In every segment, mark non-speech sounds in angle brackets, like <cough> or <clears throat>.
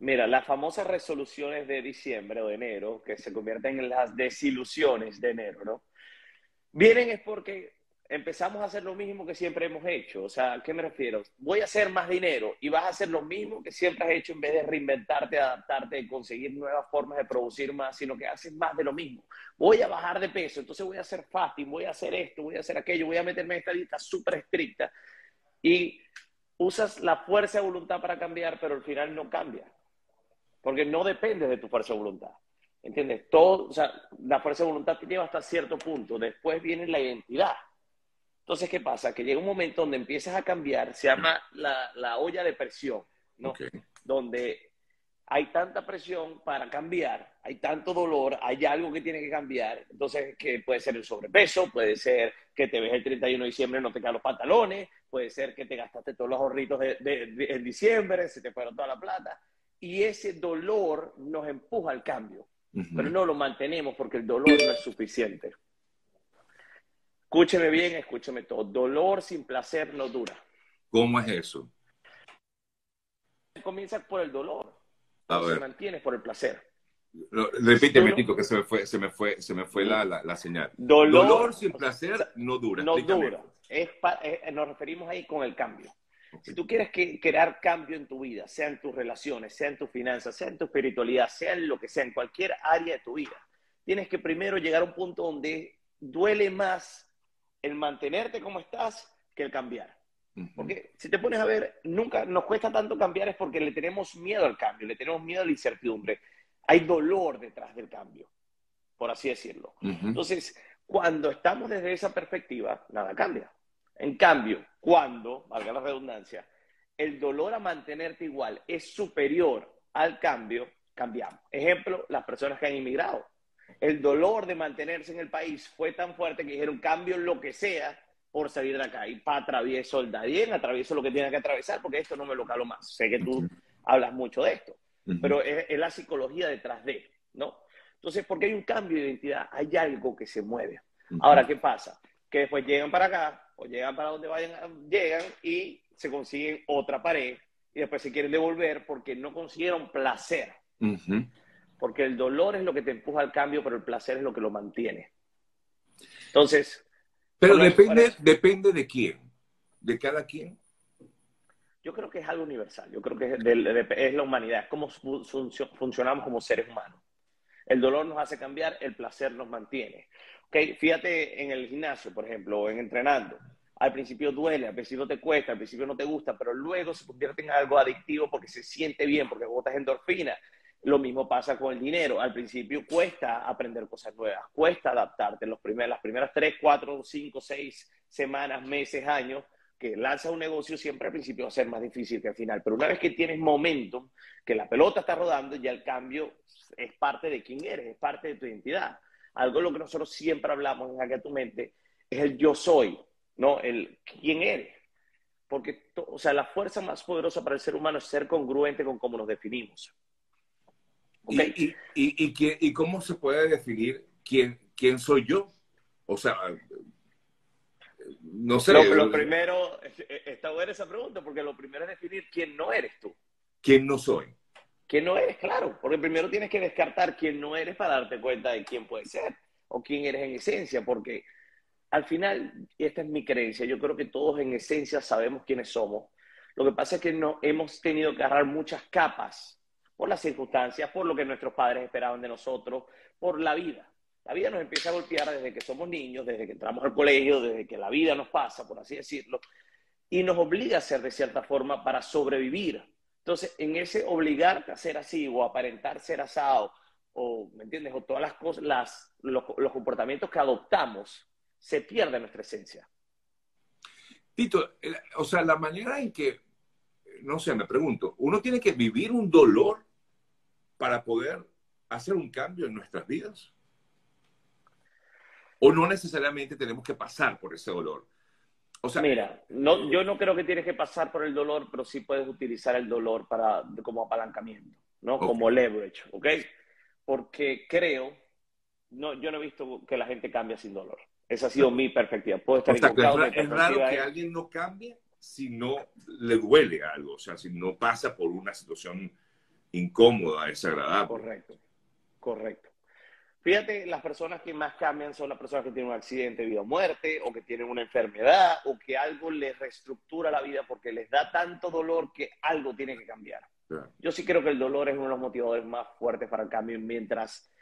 Mira, las famosas resoluciones de diciembre o de enero, que se convierten en las desilusiones de enero, ¿no? Vienen es porque empezamos a hacer lo mismo que siempre hemos hecho. O sea, ¿a qué me refiero? Voy a hacer más dinero y vas a hacer lo mismo que siempre has hecho en vez de reinventarte, adaptarte, conseguir nuevas formas de producir más, sino que haces más de lo mismo. Voy a bajar de peso, entonces voy a hacer fasting, voy a hacer esto, voy a hacer aquello, voy a meterme en esta dieta súper estricta y usas la fuerza de voluntad para cambiar, pero al final no cambia. Porque no depende de tu fuerza de voluntad. ¿Entiendes? Todo, o sea, la fuerza de voluntad te lleva hasta cierto punto. Después viene la identidad. Entonces, ¿qué pasa? Que llega un momento donde empiezas a cambiar, se llama la, la olla de presión, ¿no? Donde hay tanta presión para cambiar, hay tanto dolor, hay algo que tiene que cambiar. Entonces, que puede ser el sobrepeso, puede ser que te ves el 31 de diciembre y no te caen los pantalones, puede ser que te gastaste todos los ahorritos de, en diciembre, se te fueron toda la plata. Y ese dolor nos empuja al cambio, pero no lo mantenemos porque el dolor no es suficiente. Escúcheme bien, escúcheme todo. Dolor sin placer no dura. ¿Cómo es eso? Comienza por el dolor. Se mantiene por el placer. repíteme, Tico, que se me fue, se me fue, se me fue la, la, señal. Dolor, sin placer no dura. No dura. Es nos referimos ahí con el cambio. Si tú quieres que, crear cambio en tu vida, sea en tus relaciones, sea en tus finanzas, sea en tu espiritualidad, sea en lo que sea, en cualquier área de tu vida, tienes que primero llegar a un punto donde duele más el mantenerte como estás que el cambiar. Porque si te pones a ver, nunca nos cuesta tanto cambiar es porque le tenemos miedo al cambio, le tenemos miedo a la incertidumbre. Hay dolor detrás del cambio, por así decirlo. Entonces, cuando estamos desde esa perspectiva, nada cambia. En cambio, cuando, valga la redundancia, el dolor a mantenerte igual es superior al cambio, cambiamos. Ejemplo, las personas que han inmigrado el dolor de mantenerse en el país fue tan fuerte que dijeron cambio lo que sea por salir de acá. Y para atravieso el Darién, atravieso lo que tiene que atravesar, porque esto no me lo calo más. Sé que tú hablas mucho de esto, pero es, la psicología detrás de, ¿no? Entonces, porque hay un cambio de identidad, hay algo que se mueve. Ahora, ¿qué pasa? Que después llegan para acá, o llegan para donde vayan, llegan y se consiguen otra pared, y después se quieren devolver porque no consiguieron placer. Porque el dolor es lo que te empuja al cambio, pero el placer es lo que lo mantiene. Entonces. Pero depende, depende de quién. ¿De cada quien? Yo creo que es algo universal. Yo creo que es, la humanidad. Es cómo funcionamos como seres humanos. El dolor nos hace cambiar, el placer nos mantiene. Okay, fíjate en el gimnasio, por ejemplo, o en entrenando. Al principio duele, al principio te cuesta, al principio no te gusta, pero luego se convierte en algo adictivo porque se siente bien, porque botas endorfina, lo mismo pasa con el dinero. Al principio cuesta aprender cosas nuevas, cuesta adaptarte. En los las primeras tres, cuatro, cinco, seis semanas, meses, años, que lanzas un negocio siempre al principio va a ser más difícil que al final. Pero una vez que tienes momentum, que la pelota está rodando, ya el cambio es parte de quién eres, es parte de tu identidad. Algo de lo que nosotros siempre hablamos en Hackea tu Mente es el yo soy, ¿no? El quién eres. Porque, o sea, la fuerza más poderosa para el ser humano es ser congruente con cómo nos definimos. ¿Y, y, y, cómo se puede definir quién, quién soy yo? O sea, no sé. Lo, primero, está buena esa pregunta, porque lo primero es definir quién no eres tú. ¿Quién no soy? ¿Quién no eres? Claro, porque primero tienes que descartar quién no eres para darte cuenta de quién puedes ser o quién eres en esencia, porque al final, y esta es mi creencia, yo creo que todos en esencia sabemos quiénes somos. Lo que pasa es que no, hemos tenido que agarrar muchas capas por las circunstancias, por lo que nuestros padres esperaban de nosotros, por la vida. La vida nos empieza a golpear desde que somos niños, desde que entramos al colegio, desde que la vida nos pasa, por así decirlo, y nos obliga a ser de cierta forma para sobrevivir. Entonces, en ese obligarte a ser así o aparentar ser asado, o, ¿me entiendes? O todas las cosas, las, los, comportamientos que adoptamos, se pierde nuestra esencia. Tito, o sea, la manera en que, no sé, me pregunto, uno tiene que vivir un dolor para poder hacer un cambio en nuestras vidas? ¿O no necesariamente tenemos que pasar por ese dolor? O sea, Mira, no, yo no creo que tienes que pasar por el dolor, pero sí puedes utilizar el dolor para, como apalancamiento, ¿no? Como leverage, ¿ok? Porque creo, no, yo no he visto que la gente cambie sin dolor. Esa ha sido mi perspectiva. Puedo estar equivocado. Es, raro que alguien no cambie si no le duele algo, o sea, si no pasa por una situación incómoda, desagradable. Correcto, correcto. Fíjate, las personas que más cambian son las personas que tienen un accidente de vida o muerte, o que tienen una enfermedad, o que algo les reestructura la vida porque les da tanto dolor que algo tiene que cambiar. Yo sí creo que el dolor es uno de los motivadores más fuertes para el cambio. Mientras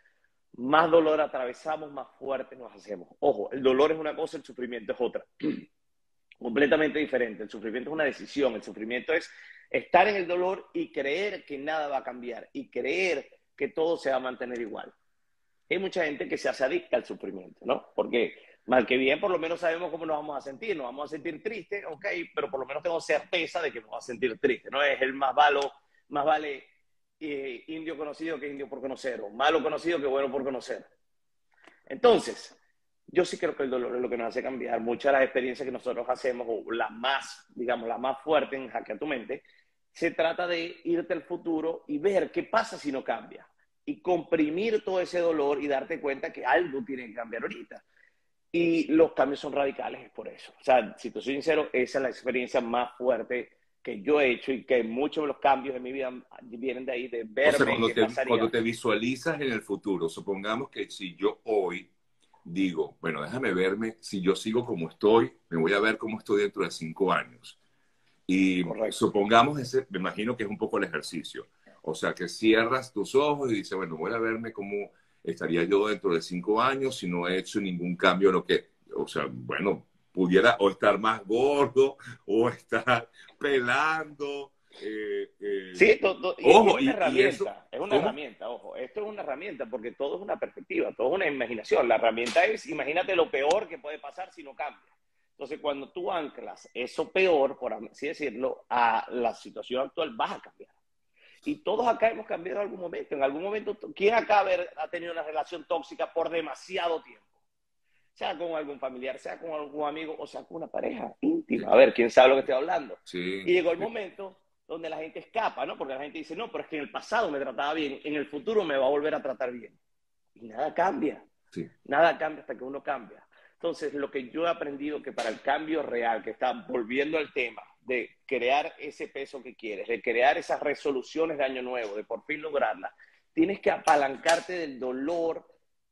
más dolor atravesamos, más fuertes nos hacemos. Ojo, el dolor es una cosa, el sufrimiento es otra. <clears throat> Completamente diferente. El sufrimiento es una decisión. El sufrimiento es estar en el dolor y creer que nada va a cambiar y creer que todo se va a mantener igual. Hay mucha gente que se hace adicta al sufrimiento, ¿no? Porque mal que bien, por lo menos sabemos cómo nos vamos a sentir. Nos vamos a sentir tristes, ok, pero por lo menos tengo certeza de que nos vamos a sentir tristes. No es el más malo más vale eh, indio conocido que indio por conocer, o malo conocido que bueno por conocer. Entonces, yo sí creo que el dolor es lo que nos hace cambiar. Muchas de las experiencias que nosotros hacemos, o las más, digamos, las más fuertes en Hackea tu Mente, se trata de irte al futuro y ver qué pasa si no cambia. Y comprimir todo ese dolor y darte cuenta que algo tiene que cambiar ahorita. Y los cambios son radicales es por eso. O sea, si te soy sincero, esa es la experiencia más fuerte que yo he hecho y que muchos de los cambios de mi vida vienen de ahí, de verme. O sea, cuando, te, cuando te visualizas en el futuro, supongamos que si yo hoy digo, bueno, déjame verme, si yo sigo como estoy, me voy a ver cómo estoy dentro de cinco años. Y supongamos, ese, me imagino que es un poco el ejercicio. O sea, que cierras tus ojos y dices, bueno, voy a verme cómo estaría yo dentro de cinco años si no he hecho ningún cambio en lo que, o sea, bueno, pudiera o estar más gordo <laughs> o estar pelando. Eh, eh. Sí, ojo, es una herramienta, es una herramienta, ojo, esto es una herramienta porque todo es una perspectiva, todo es una imaginación. La herramienta es, imagínate lo peor que puede pasar si no cambia. Entonces, cuando tú anclas eso peor, por así decirlo, a la situación actual, vas a cambiar. Y todos acá hemos cambiado en algún momento. En algún momento, ¿quién acá ha tenido una relación tóxica por demasiado tiempo? sea con algún familiar, sea con algún amigo o sea con una pareja íntima. A ver, quién sabe lo que estoy hablando. Y llegó el momento donde la gente escapa, ¿no? Porque la gente dice, no, pero es que en el pasado me trataba bien, en el futuro me va a volver a tratar bien. Y nada cambia. Nada cambia hasta que uno cambia. Entonces, lo que yo he aprendido que para el cambio real, que está volviendo al tema de crear ese peso que quieres, de crear esas resoluciones de año nuevo, de por fin lograrlas, tienes que apalancarte del dolor,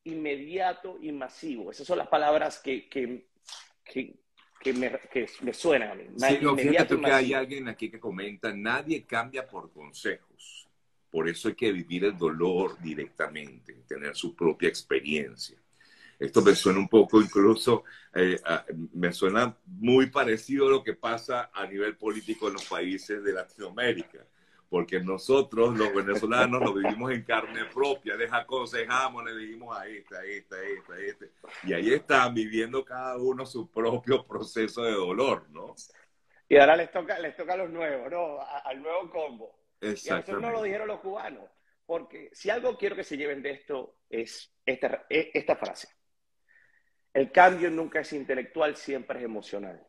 inmediato y masivo. Esas son las palabras que, que, que, me, suenan a mí. Sí, fíjate que hay alguien aquí que comenta, nadie cambia por consejos. Por eso hay que vivir el dolor directamente, tener su propia experiencia. Esto me suena un poco incluso, eh, me suena muy parecido a lo que pasa a nivel político en los países de Latinoamérica porque nosotros los venezolanos lo vivimos en carne propia, les aconsejamos, le dijimos a esta, a esta, a esta, a este, y ahí están viviendo cada uno su propio proceso de dolor, ¿no? Y ahora les toca, les toca a los nuevos, ¿no? al nuevo combo. Y eso no lo dijeron los cubanos, porque si algo quiero que se lleven de esto es esta, esta frase. El cambio nunca es intelectual, siempre es emocional.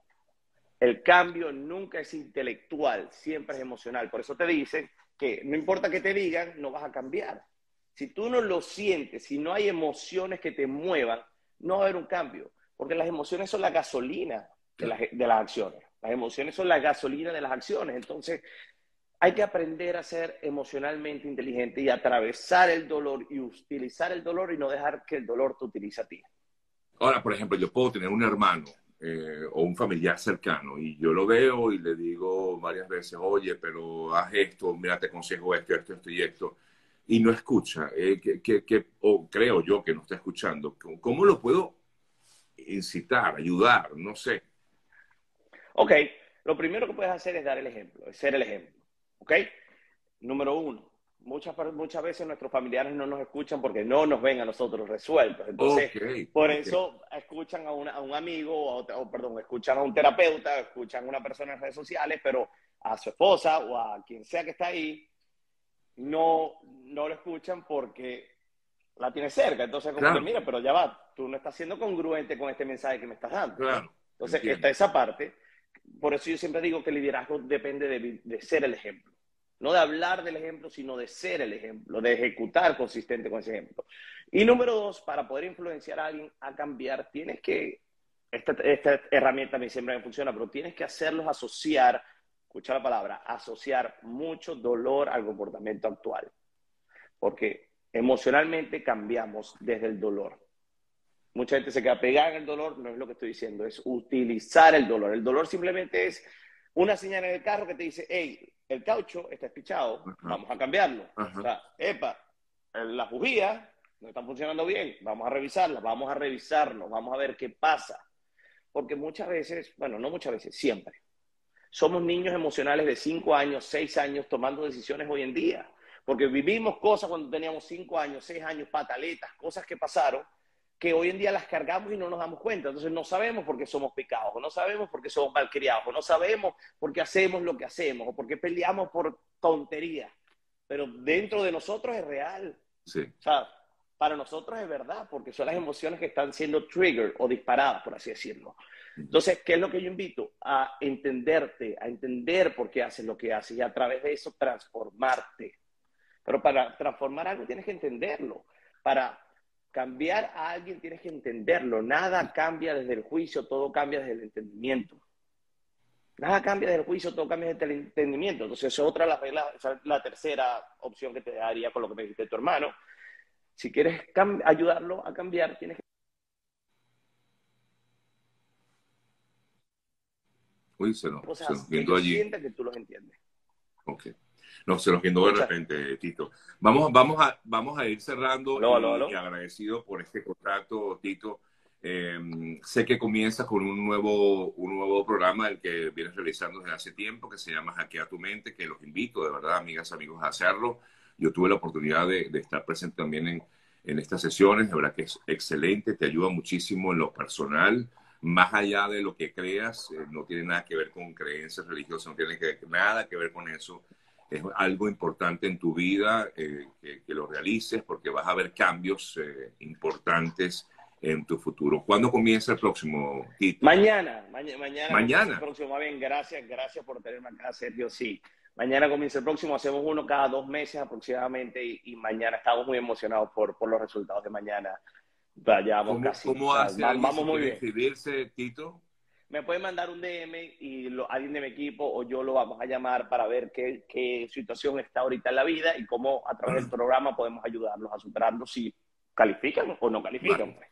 El cambio nunca es intelectual, siempre es emocional. Por eso te dicen que no importa que te digan, no vas a cambiar. Si tú no lo sientes, si no hay emociones que te muevan, no va a haber un cambio. Porque las emociones son la gasolina de, las acciones. Las emociones son la gasolina de las acciones. Entonces, hay que aprender a ser emocionalmente inteligente y atravesar el dolor y utilizar el dolor y no dejar que el dolor te utilice a ti. Ahora, por ejemplo, yo puedo tener un hermano eh, o un familiar cercano y yo lo veo y le digo varias veces, oye, pero haz esto, mira, te aconsejo esto, esto, esto y esto, y no escucha, eh, que, que, o creo yo que no está escuchando, ¿cómo lo puedo incitar, ayudar? No sé. Ok, lo primero que puedes hacer es dar el ejemplo, es ser el ejemplo, ¿ok? Número uno, muchas, muchas veces nuestros familiares no nos escuchan porque no nos ven a nosotros resueltos. Entonces, por eso escuchan a, a, un amigo, o, perdón, escuchan a un terapeuta, escuchan a una persona en redes sociales, pero a su esposa o a quien sea que está ahí, no, no lo escuchan porque la tiene cerca. Entonces, como que, mira, pero ya va, tú no estás siendo congruente con este mensaje que me estás dando. Claro, Entonces, está esa parte. Por eso yo siempre digo que el liderazgo depende de, de ser el ejemplo. No de hablar del ejemplo, sino de ser el ejemplo, de ejecutar consistente con ese ejemplo. Y número dos, para poder influenciar a alguien a cambiar, tienes que, esta, esta herramienta mí siempre me funciona, pero tienes que hacerlos asociar escucha la palabra, asociar mucho dolor al comportamiento actual. Porque emocionalmente cambiamos desde el dolor. Mucha gente se queda pegada en el dolor, no es lo que estoy diciendo, es utilizar el dolor. El dolor simplemente es una señal en el carro que te dice, hey, el caucho está espichado, vamos a cambiarlo. O sea, epa, las bujías no están funcionando bien, vamos a revisarlas, vamos a revisarlo, vamos a ver qué pasa. Porque muchas veces, bueno, no muchas veces, siempre, somos niños emocionales de 5 años, 6 años tomando decisiones hoy en día. Porque vivimos cosas cuando teníamos 5 años, 6 años, pataletas, cosas que pasaron, que hoy en día las cargamos y no nos damos cuenta. Entonces no sabemos por qué somos pecados, o no sabemos por qué somos malcriados, o no sabemos por qué hacemos lo que hacemos, o por qué peleamos por tonterías. Pero dentro de nosotros es real. Sí. O sea, para nosotros es verdad, porque son las emociones que están siendo triggered o disparadas, por así decirlo. Entonces, ¿qué es lo que yo invito? A entenderte, a entender por qué haces lo que haces y a través de eso transformarte. Pero para transformar algo tienes que entenderlo. Para cambiar a alguien tienes que entenderlo. Nada cambia desde el juicio, todo cambia desde el entendimiento. Nada cambia desde el juicio, todo cambia desde el entendimiento. Entonces, esa es otra la, la, la tercera opción que te daría con lo que me dijiste tu hermano. Si quieres ayudarlo a cambiar, tienes que Uy, se nos, o sea, se nos allí. que tú los entiendes. Ok. No, se nos guindó de repente, Tito. Vamos, vamos, a, vamos a ir cerrando Aló, y, aló, aló. y agradecido por este contrato, Tito. Eh, sé que comienzas con un nuevo, un nuevo programa el que vienes realizando desde hace tiempo, que se llama Hackea tu mente, que los invito, de verdad, amigas, amigos, a hacerlo. Yo tuve la oportunidad de, de estar presente también en, en estas sesiones, de verdad que es excelente, te ayuda muchísimo en lo personal, más allá de lo que creas, eh, no tiene nada que ver con creencias religiosas, no tiene que, nada que ver con eso. Es algo importante en tu vida eh, que, que, lo realices porque vas a ver cambios eh, importantes en tu futuro. ¿Cuándo comienza el próximo Tito? Mañana, ma mañana. Mañana. El próximo, bien, gracias, gracias por tenerme acá, Sergio. Sí, mañana comienza el próximo, hacemos uno cada dos meses aproximadamente y, y mañana estamos muy emocionados por, por los resultados de mañana. Ya vamos ¿Cómo, casi. ¿cómo hace vamos muy bien. Tito? Me pueden mandar un DM y lo- alguien de mi equipo o yo lo vamos a llamar para ver qué, qué situación está ahorita en la vida y cómo a través del programa podemos ayudarlos a superarlo si califican o no califican. Pues.